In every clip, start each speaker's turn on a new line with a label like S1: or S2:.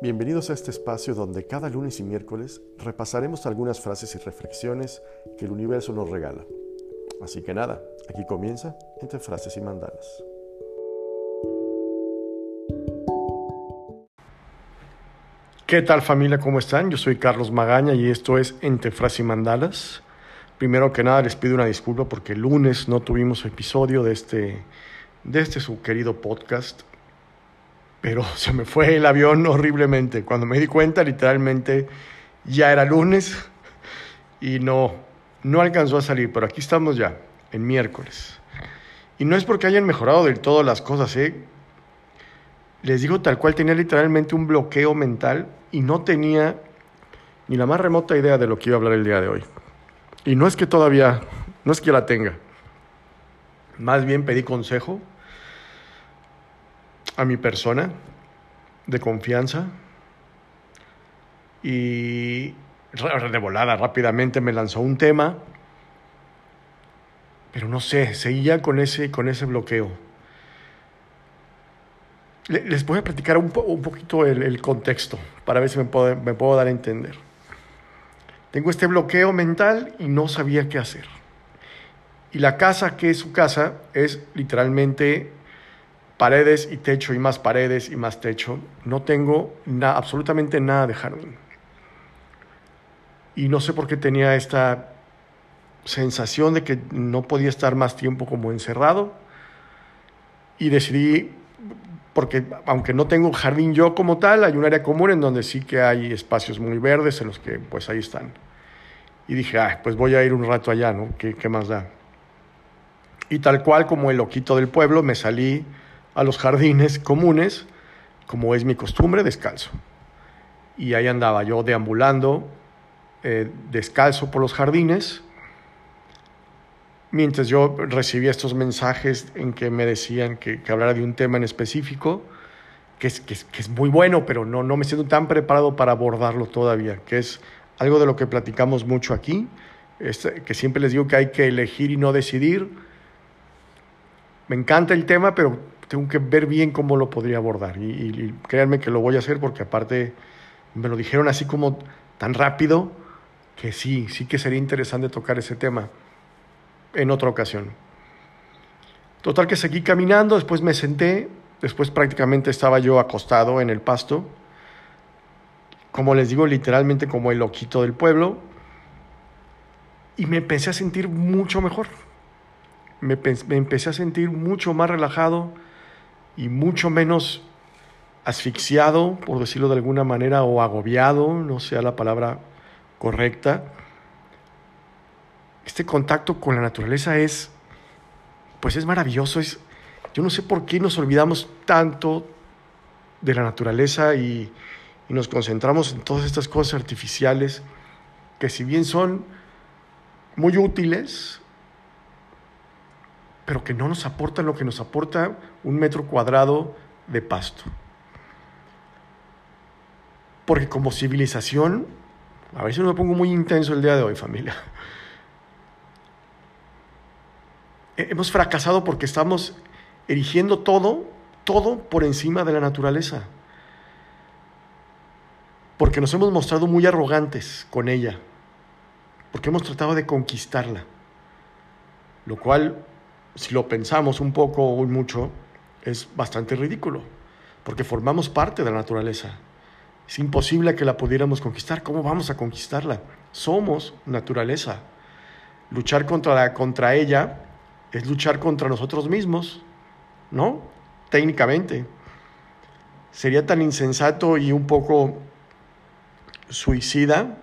S1: Bienvenidos a este espacio donde cada lunes y miércoles repasaremos algunas frases y reflexiones que el universo nos regala. Así que nada, aquí comienza entre frases y mandalas. ¿Qué tal familia? ¿Cómo están? Yo soy Carlos Magaña y esto es Entre Frases y Mandalas. Primero que nada les pido una disculpa porque el lunes no tuvimos episodio de este, de este su querido podcast pero se me fue el avión horriblemente. Cuando me di cuenta, literalmente ya era lunes y no, no alcanzó a salir, pero aquí estamos ya, en miércoles. Y no es porque hayan mejorado del todo las cosas, ¿eh? Les digo tal cual, tenía literalmente un bloqueo mental y no tenía ni la más remota idea de lo que iba a hablar el día de hoy. Y no es que todavía, no es que la tenga. Más bien pedí consejo a mi persona de confianza y de volada rápidamente me lanzó un tema, pero no sé, seguía con ese, con ese bloqueo. Les voy a platicar un, un poquito el, contexto para ver si me puedo, me puedo dar a entender. Tengo este bloqueo mental y no sabía qué hacer. Y la casa, que es su casa, es literalmente paredes y techo y más paredes y más techo. No tengo absolutamente nada de jardín. Y no sé por qué tenía esta sensación de que no podía estar más tiempo como encerrado. Y decidí, porque aunque no tengo jardín yo como tal, hay un área común en donde sí que hay espacios muy verdes en los que pues ahí están. Y dije, pues voy a ir un rato allá, ¿no? ¿Qué, qué más da? Y tal cual como el loquito del pueblo, me salí a los jardines comunes, como es mi costumbre, descalzo. Y ahí andaba yo deambulando, eh, descalzo por los jardines, mientras yo recibía estos mensajes en que me decían que, hablara de un tema en específico, que es, que es, muy bueno, pero no, no me siento tan preparado para abordarlo todavía, que es algo de lo que platicamos mucho aquí, que siempre les digo que hay que elegir y no decidir. Me encanta el tema, pero tengo que ver bien cómo lo podría abordar. Y, créanme que lo voy a hacer porque aparte me lo dijeron así como tan rápido que sí, sí que sería interesante tocar ese tema en otra ocasión. Total que seguí caminando, después me senté, después prácticamente estaba yo acostado en el pasto, como les digo, literalmente como el loquito del pueblo, y me empecé a sentir mucho mejor. Me, me empecé a sentir mucho más relajado, y mucho menos asfixiado, por decirlo de alguna manera, o agobiado, no sea la palabra correcta. Este contacto con la naturaleza es, pues es maravilloso. Es, yo no sé por qué nos olvidamos tanto de la naturaleza y, y nos concentramos en todas estas cosas artificiales que si bien son muy útiles, pero que no nos aporta lo que nos aporta un metro cuadrado de pasto. Porque como civilización, a no me pongo muy intenso el día de hoy, familia. Hemos fracasado porque estamos erigiendo todo, todo por encima de la naturaleza. Porque nos hemos mostrado muy arrogantes con ella. Porque hemos tratado de conquistarla. Lo cual si lo pensamos un poco o mucho, es bastante ridículo, porque formamos parte de la naturaleza. Es imposible que la pudiéramos conquistar. ¿Cómo vamos a conquistarla? Somos naturaleza. Luchar contra, contra ella es luchar contra nosotros mismos, ¿no? Técnicamente. Sería tan insensato y un poco suicida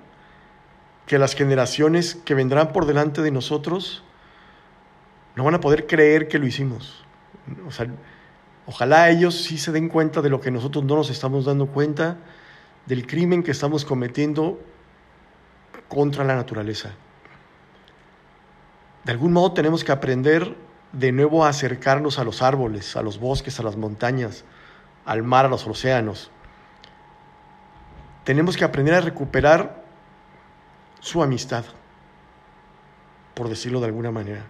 S1: que las generaciones que vendrán por delante de nosotros no van a poder creer que lo hicimos. O sea, ojalá ellos sí se den cuenta de lo que nosotros no nos estamos dando cuenta, del crimen que estamos cometiendo contra la naturaleza. De algún modo tenemos que aprender de nuevo a acercarnos a los árboles, a los bosques, a las montañas, al mar, a los océanos. Tenemos que aprender a recuperar su amistad, por decirlo de alguna manera.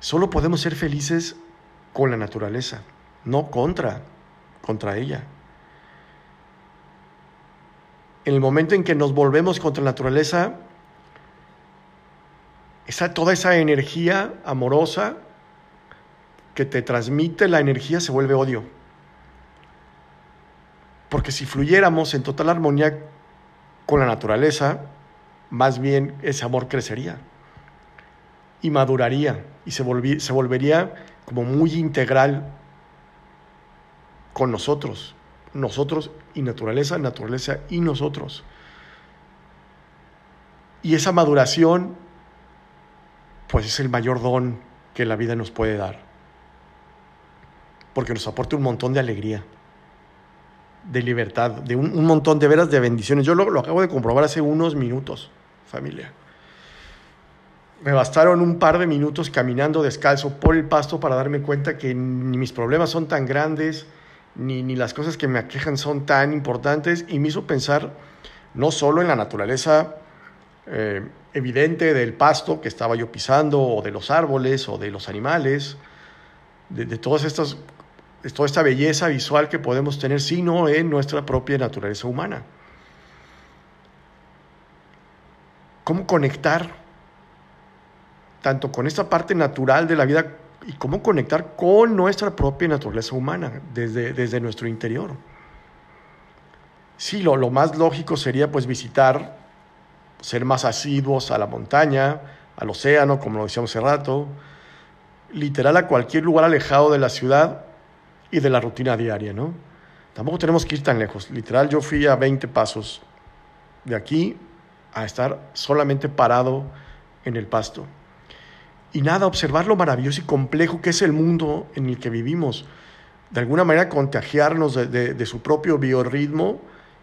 S1: Solo podemos ser felices con la naturaleza, no contra, contra ella. en el momento en que nos volvemos contra la naturaleza, esa, toda esa energía amorosa que te transmite la energía se vuelve odio. Porque si fluyéramos en total armonía con la naturaleza, más bien ese amor crecería y maduraría y se, se volvería como muy integral con nosotros, nosotros y naturaleza, naturaleza y nosotros. Y esa maduración, pues es el mayor don que la vida nos puede dar, porque nos aporta un montón de alegría, de libertad, de un, montón de veras de bendiciones. Yo lo acabo de comprobar hace unos minutos, familia. Me bastaron un par de minutos caminando descalzo por el pasto para darme cuenta que ni mis problemas son tan grandes, ni, ni las cosas que me aquejan son tan importantes, y me hizo pensar no solo en la naturaleza eh, evidente del pasto que estaba yo pisando, o de los árboles, o de los animales, de, de todas estas, de toda esta belleza visual que podemos tener, sino en nuestra propia naturaleza humana. ¿Cómo conectar tanto con esta parte natural de la vida y cómo conectar con nuestra propia naturaleza humana desde, desde nuestro interior. Sí, lo, lo más lógico sería pues visitar, ser más asiduos a la montaña, al océano, como lo decíamos hace rato, literal a cualquier lugar alejado de la ciudad y de la rutina diaria, ¿no? Tampoco tenemos que ir tan lejos. Literal, yo fui a 20 pasos de aquí a estar solamente parado en el pasto y nada, observar lo maravilloso y complejo que es el mundo en el que vivimos. De alguna manera contagiarnos de, su propio biorritmo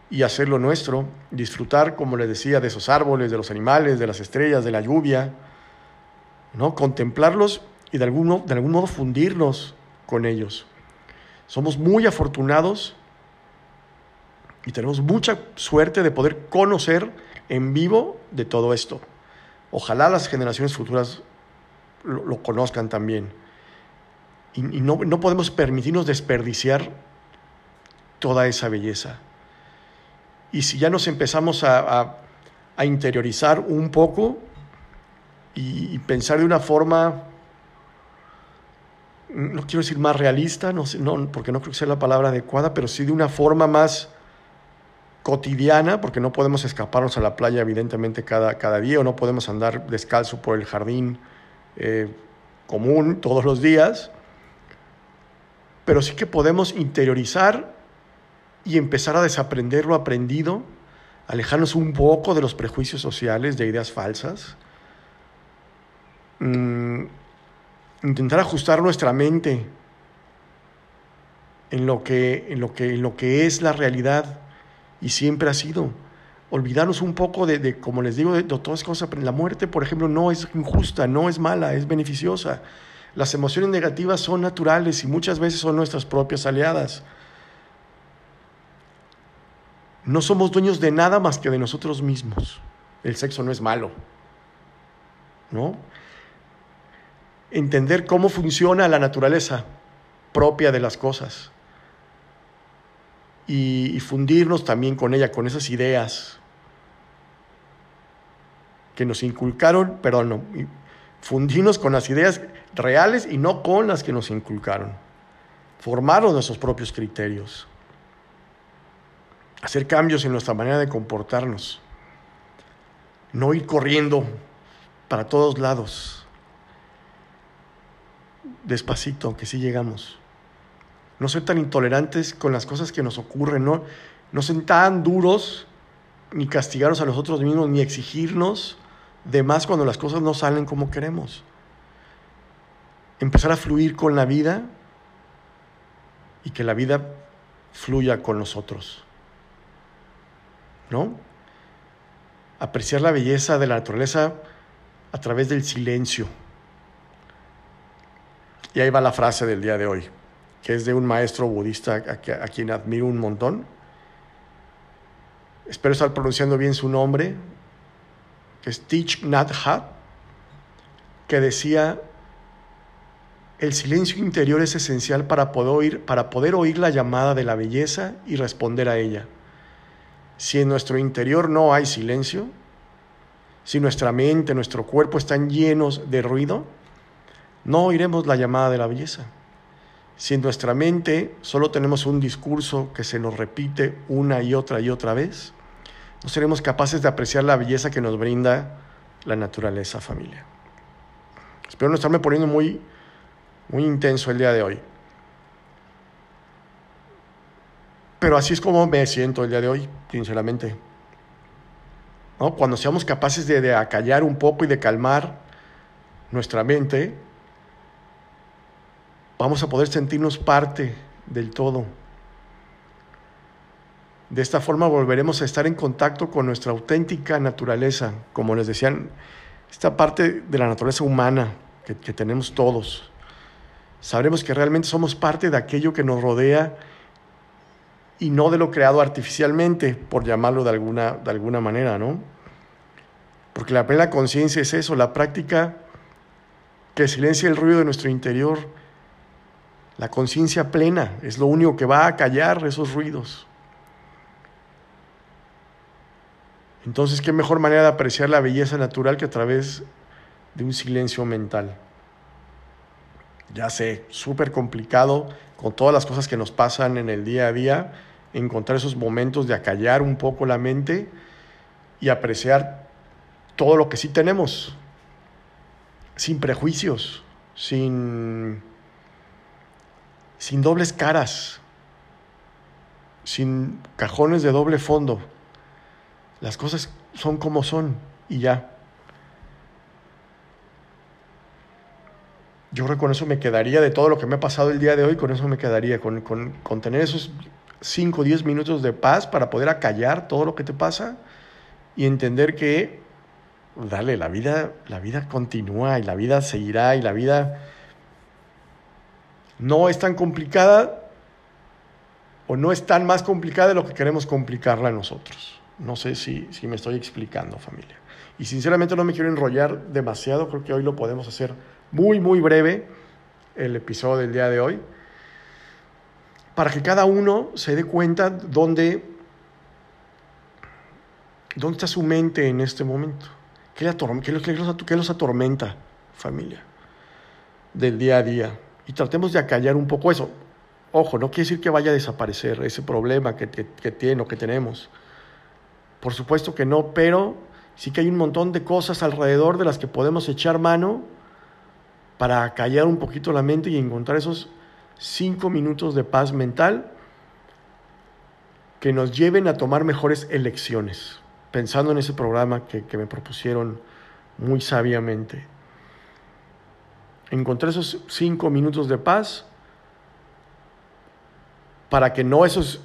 S1: y hacerlo nuestro. Disfrutar, como les decía, de esos árboles, de los animales, de las estrellas, de la lluvia. ¿no? Contemplarlos y de de algún modo fundirnos con ellos. Somos muy afortunados y tenemos mucha suerte de poder conocer en vivo de todo esto. Ojalá las generaciones futuras lo, conozcan también. Y, no, podemos permitirnos desperdiciar toda esa belleza. Y si ya nos empezamos a, interiorizar un poco y, pensar de una forma, no quiero decir más realista, no, no, porque no creo que sea la palabra adecuada, pero sí de una forma más cotidiana, porque no podemos escaparnos a la playa evidentemente cada, cada día o no podemos andar descalzo por el jardín eh, común todos los días, pero sí que podemos interiorizar y empezar a desaprender lo aprendido, alejarnos un poco de los prejuicios sociales, de ideas falsas, mm, intentar ajustar nuestra mente en lo que, en lo que, en lo que es la realidad y siempre ha sido olvidarnos un poco de, como les digo, de, todas cosas. La muerte, por ejemplo, no es injusta, no es mala, es beneficiosa. Las emociones negativas son naturales y muchas veces son nuestras propias aliadas. No somos dueños de nada más que de nosotros mismos. El sexo no es malo. ¿No? Entender cómo funciona la naturaleza propia de las cosas y, fundirnos también con ella, con esas ideas que nos inculcaron, perdón, no, fundirnos con las ideas reales y no con las que nos inculcaron. Formarnos nuestros propios criterios. Hacer cambios en nuestra manera de comportarnos. No ir corriendo para todos lados. Despacito, que sí llegamos no ser tan intolerantes con las cosas que nos ocurren, no, no ser tan duros, ni castigarnos a nosotros mismos, ni exigirnos de más cuando las cosas no salen como queremos. Empezar a fluir con la vida y que la vida fluya con nosotros. ¿No? Apreciar la belleza de la naturaleza a través del silencio. Y ahí va la frase del día de hoy que es de un maestro budista a, quien admiro un montón. Espero estar pronunciando bien su nombre, que es Hanh, que decía, el silencio interior es esencial para poder, oír, para poder oír la llamada de la belleza y responder a ella. Si en nuestro interior no hay silencio, si nuestra mente, nuestro cuerpo están llenos de ruido, no oiremos la llamada de la belleza. Si en nuestra mente solo tenemos un discurso que se nos repite una y otra y otra vez, no seremos capaces de apreciar la belleza que nos brinda la naturaleza, familia. Espero no estarme poniendo muy, muy intenso el día de hoy. Pero así es como me siento el día de hoy, sinceramente. ¿No? Cuando seamos capaces de, de acallar un poco y de calmar nuestra mente, vamos a poder sentirnos parte del todo. De esta forma volveremos a estar en contacto con nuestra auténtica naturaleza, como les decían, esta parte de la naturaleza humana que, que tenemos todos. Sabremos que realmente somos parte de aquello que nos rodea y no de lo creado artificialmente, por llamarlo de alguna, de alguna manera, ¿no? Porque la plena conciencia es eso, la práctica que silencia el ruido de nuestro interior. La conciencia plena es lo único que va a callar esos ruidos. Entonces, ¿qué mejor manera de apreciar la belleza natural que a través de un silencio mental? Ya sé, súper complicado con todas las cosas que nos pasan en el día a día, encontrar esos momentos de acallar un poco la mente y apreciar todo lo que sí tenemos, sin prejuicios, sin, sin dobles caras, sin cajones de doble fondo. Las cosas son como son y ya. Yo creo que con eso me quedaría de todo lo que me ha pasado el día de hoy, con eso me quedaría, con, con, con tener esos 5 o 10 minutos de paz para poder acallar todo lo que te pasa y entender que, dale, la vida, la vida continúa y la vida seguirá y la vida no es tan complicada o no es tan más complicada de lo que queremos complicarla nosotros. No sé si, me estoy explicando, familia. Y sinceramente no me quiero enrollar demasiado, creo que hoy lo podemos hacer muy, muy breve, el episodio del día de hoy para que cada uno se dé cuenta dónde, dónde está su mente en este momento. ¿Qué, los, atormenta, familia? Del día a día. Y tratemos de acallar un poco eso. Ojo, no quiere decir que vaya a desaparecer ese problema que tiene o que tenemos. Por supuesto que no, pero sí que hay un montón de cosas alrededor de las que podemos echar mano para acallar un poquito la mente y encontrar esos cinco minutos de paz mental que nos lleven a tomar mejores elecciones, pensando en ese programa que, me propusieron muy sabiamente. Encontrar esos cinco minutos de paz para que no esos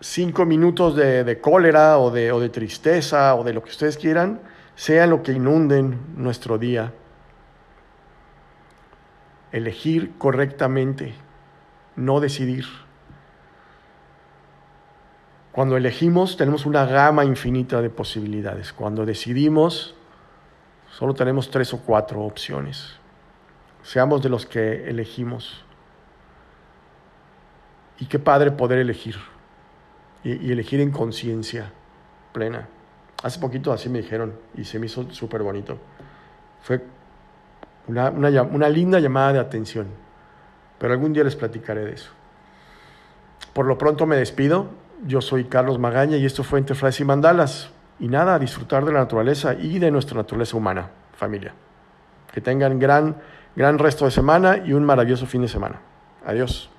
S1: cinco minutos de, cólera o de, o de tristeza o de lo que ustedes quieran sean lo que inunden nuestro día. Elegir correctamente no decidir. Cuando elegimos tenemos una gama infinita de posibilidades. Cuando decidimos solo tenemos tres o cuatro opciones. Seamos de los que elegimos. Y qué padre poder elegir. Y, elegir en conciencia plena. Hace poquito así me dijeron y se me hizo súper bonito. Fue una, una linda llamada de atención pero algún día les platicaré de eso. Por lo pronto me despido. Yo soy Carlos Magaña y esto fue Entre Frases y Mandalas. Y nada, disfrutar de la naturaleza y de nuestra naturaleza humana, familia. Que tengan gran, gran resto de semana y un maravilloso fin de semana. Adiós.